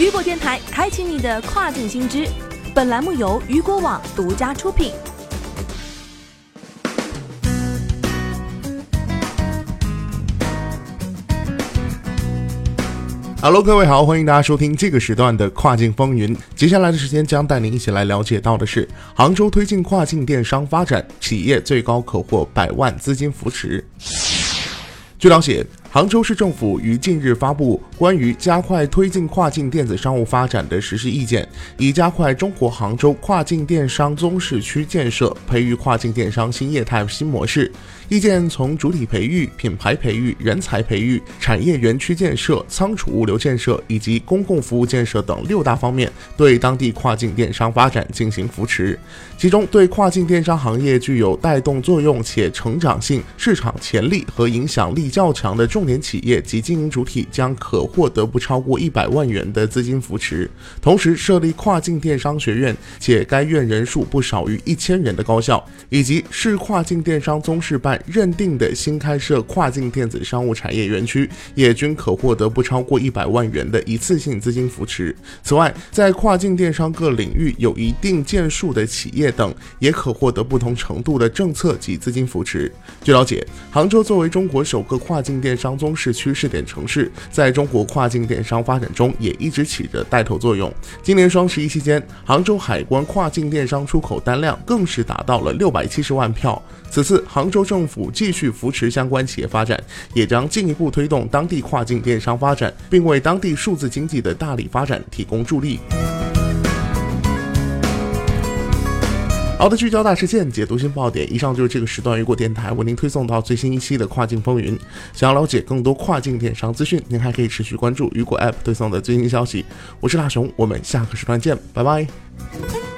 雨果电台开启你的跨境新知。本栏目由雨果网独家出品。Hello，各位好，欢迎大家收听这个时段的跨境风云。接下来的时间将带您一起来了解到的是，杭州推进跨境电商发展，企业最高可获百万资金扶持。据了解。杭州市政府于近日发布关于加快推进跨境电子商务发展的实施意见，以加快中国杭州跨境电商综市区建设，培育跨境电商新业态新模式。意见从主体培育、品牌培育、人才培育、产业园区建设、仓储物流建设以及公共服务建设等六大方面，对当地跨境电商发展进行扶持。其中，对跨境电商行业具有带动作用且成长性、市场潜力和影响力较强的重重点企业及经营主体将可获得不超过一百万元的资金扶持，同时设立跨境电商学院，且该院人数不少于一千人的高校，以及市跨境电商综事办认定的新开设跨境电子商务产业园区，也均可获得不超过一百万元的一次性资金扶持。此外，在跨境电商各领域有一定建树的企业等，也可获得不同程度的政策及资金扶持。据了解，杭州作为中国首个跨境电商。当中市区试点城市，在中国跨境电商发展中也一直起着带头作用。今年双十一期间，杭州海关跨境电商出口单量更是达到了六百七十万票。此次杭州政府继续扶持相关企业发展，也将进一步推动当地跨境电商发展，并为当地数字经济的大力发展提供助力。好的，聚焦大事件，解读新爆点。以上就是这个时段雨果电台为您推送到最新一期的跨境风云。想要了解更多跨境电商资讯，您还可以持续关注雨果 App 推送的最新消息。我是大熊，我们下个时段见，拜拜。